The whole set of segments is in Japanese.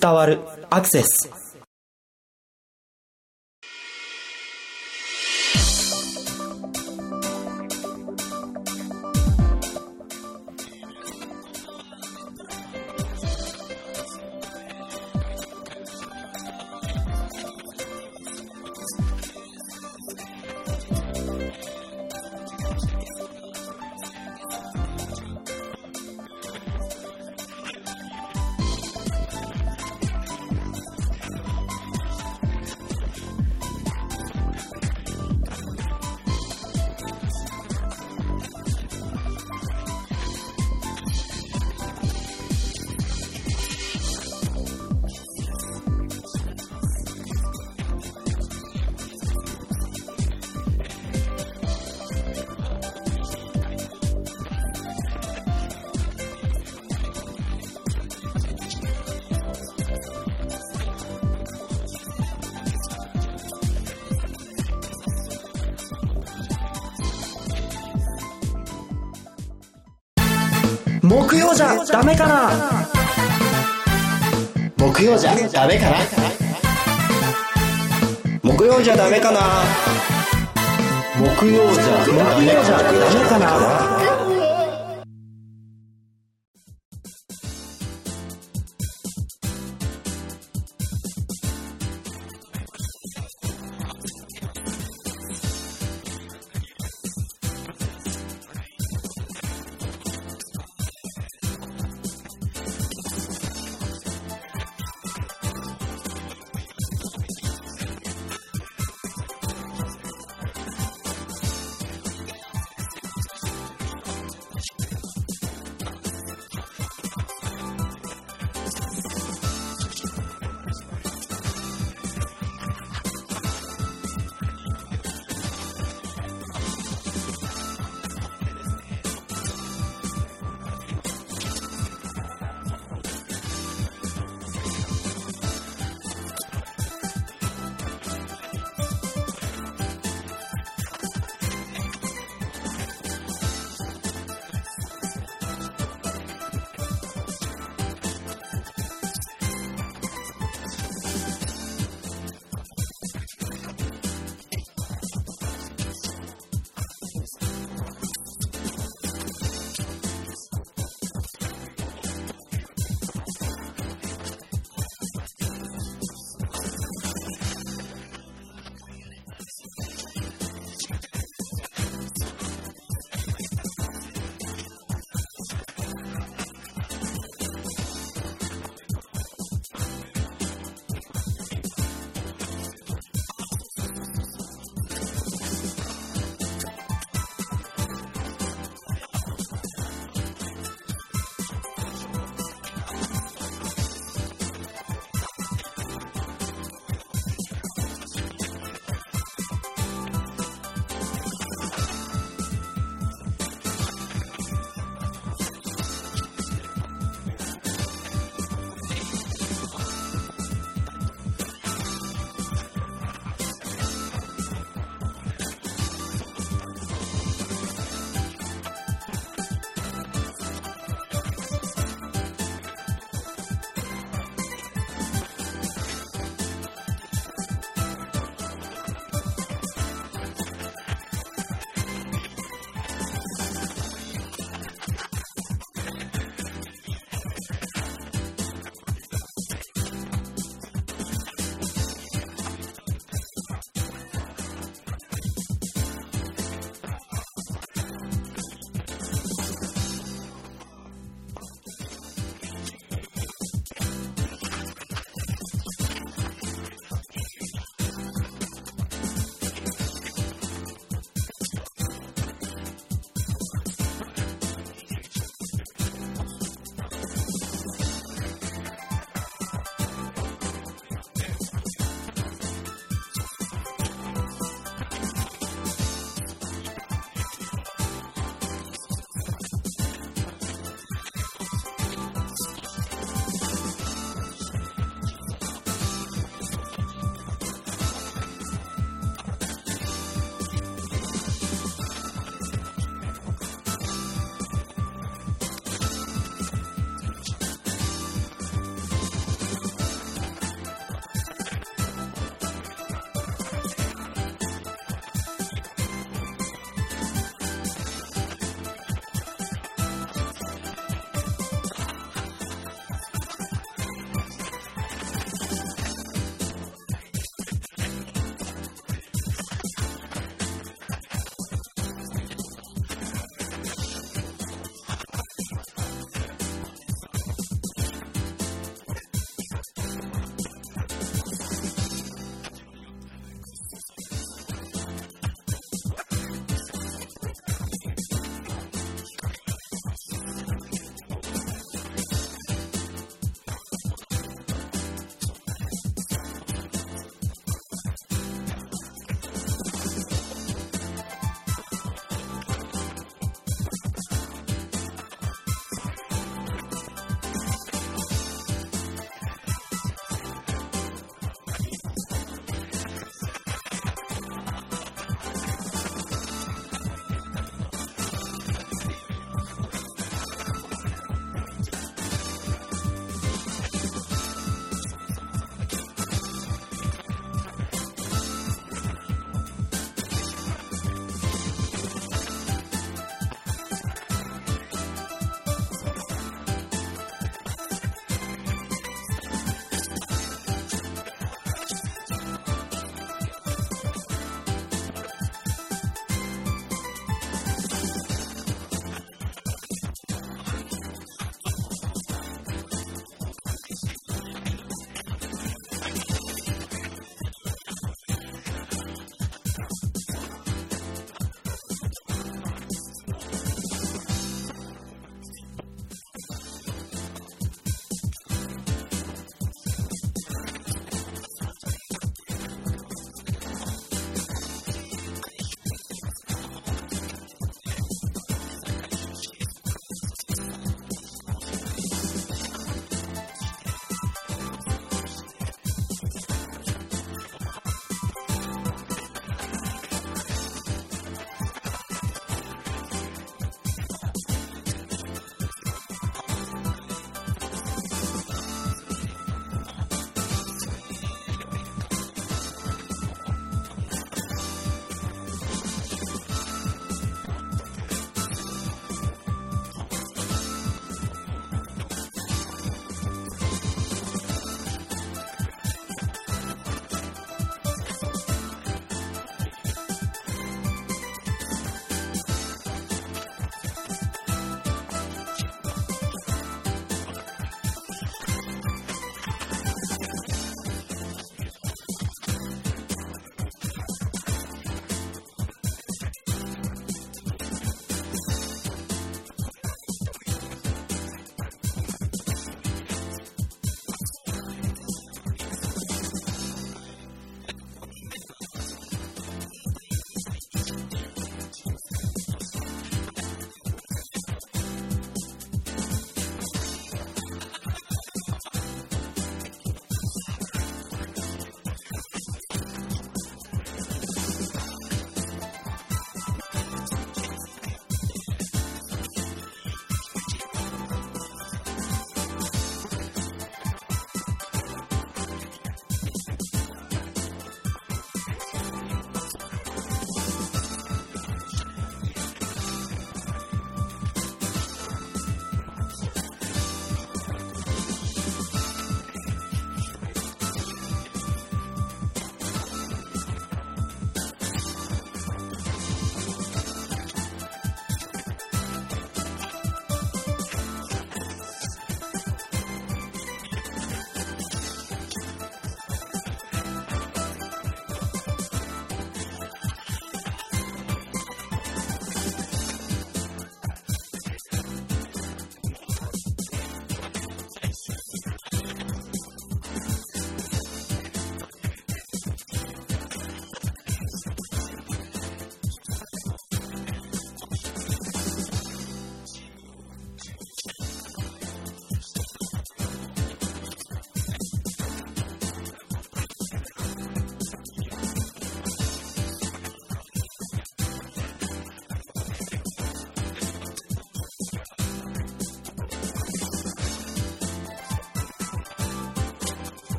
伝わるアクセス。な木曜じゃダメかな？木曜じゃダメかな？木曜じゃ木曜じゃダメかな？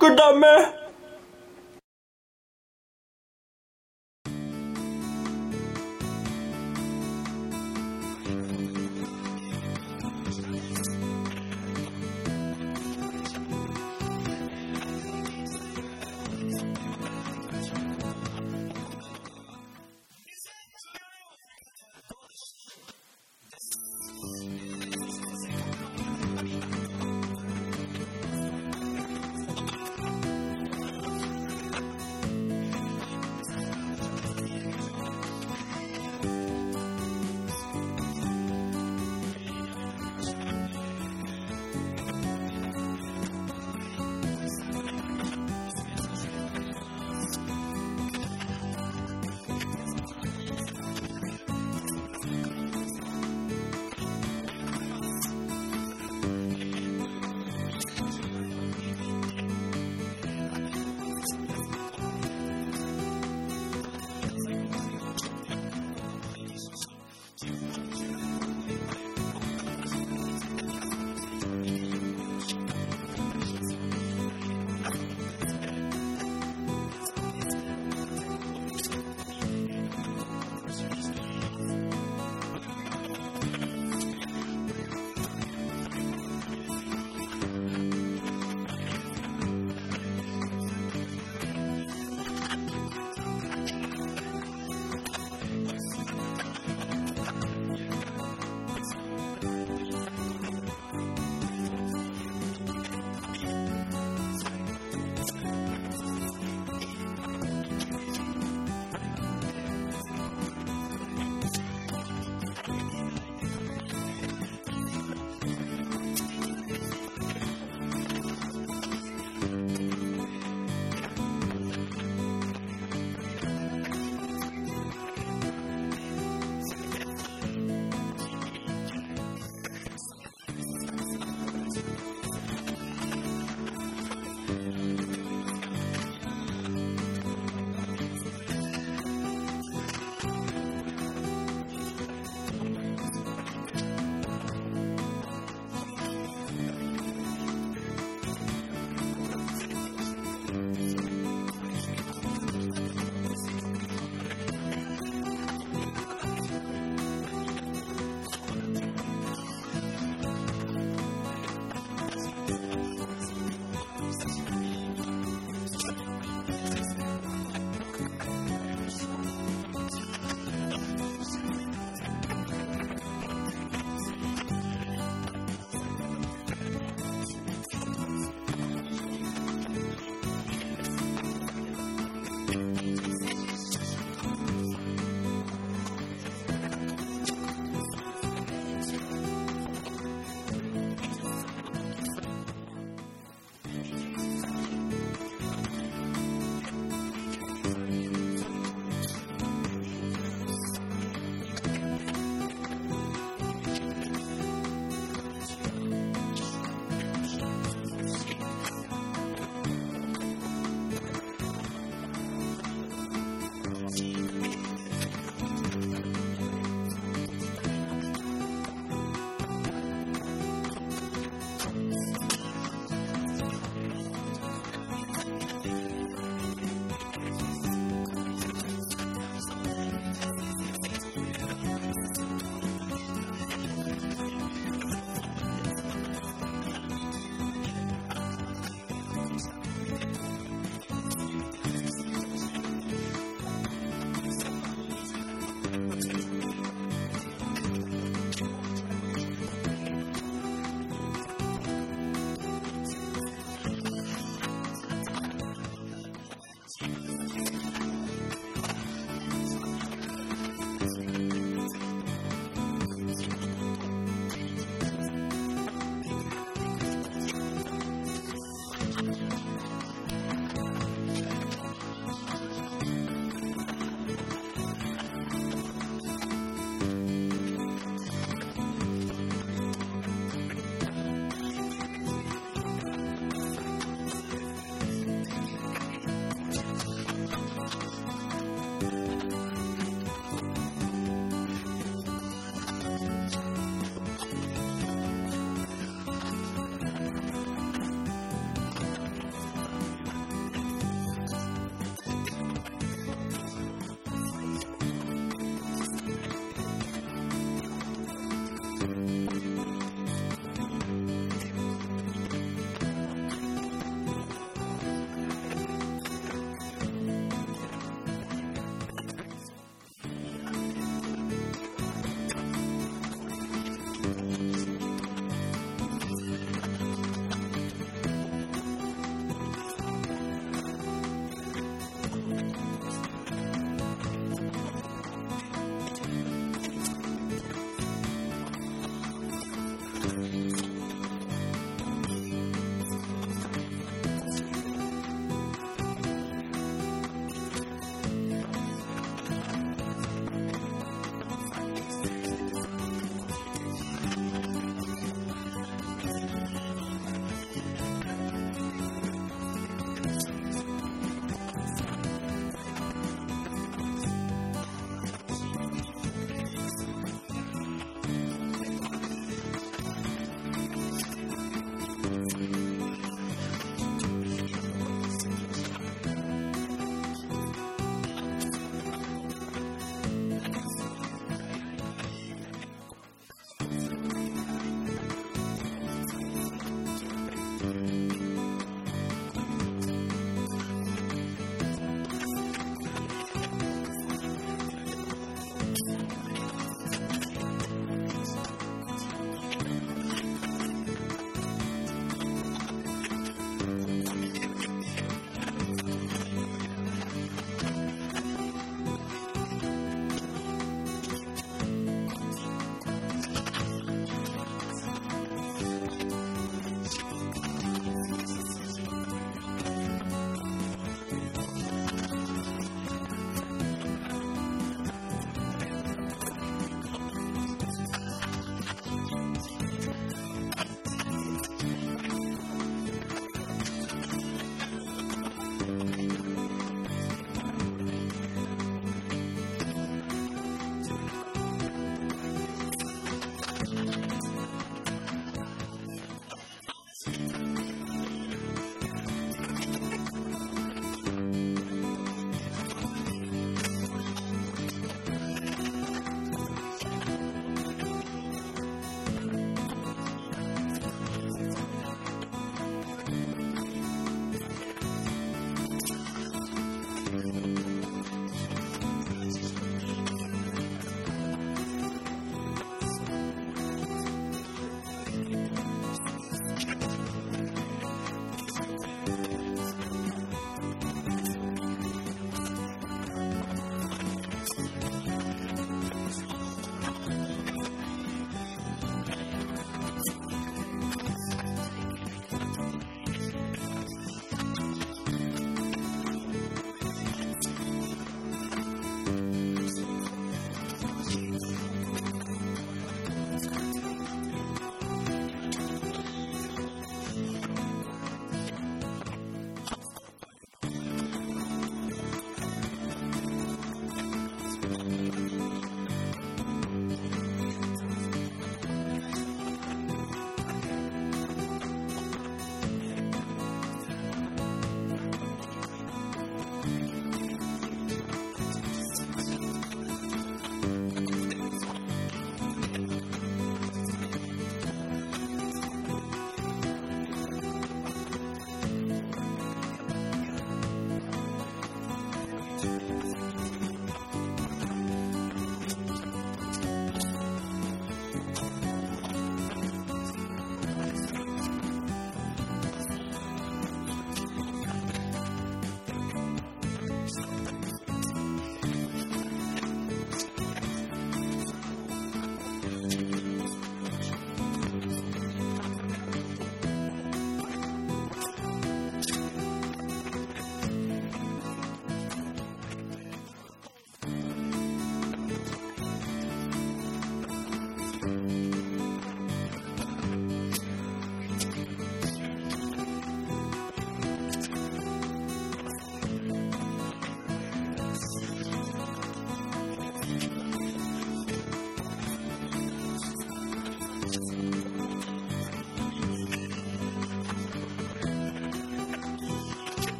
くダメ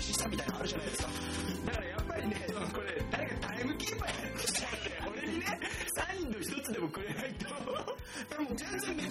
禁したみたいなのあるじゃないですか。だからやっぱりね、これ、誰かタイムキーパーやるとしたらね、俺にね、サインの一つでもくれないと、多分全然ね、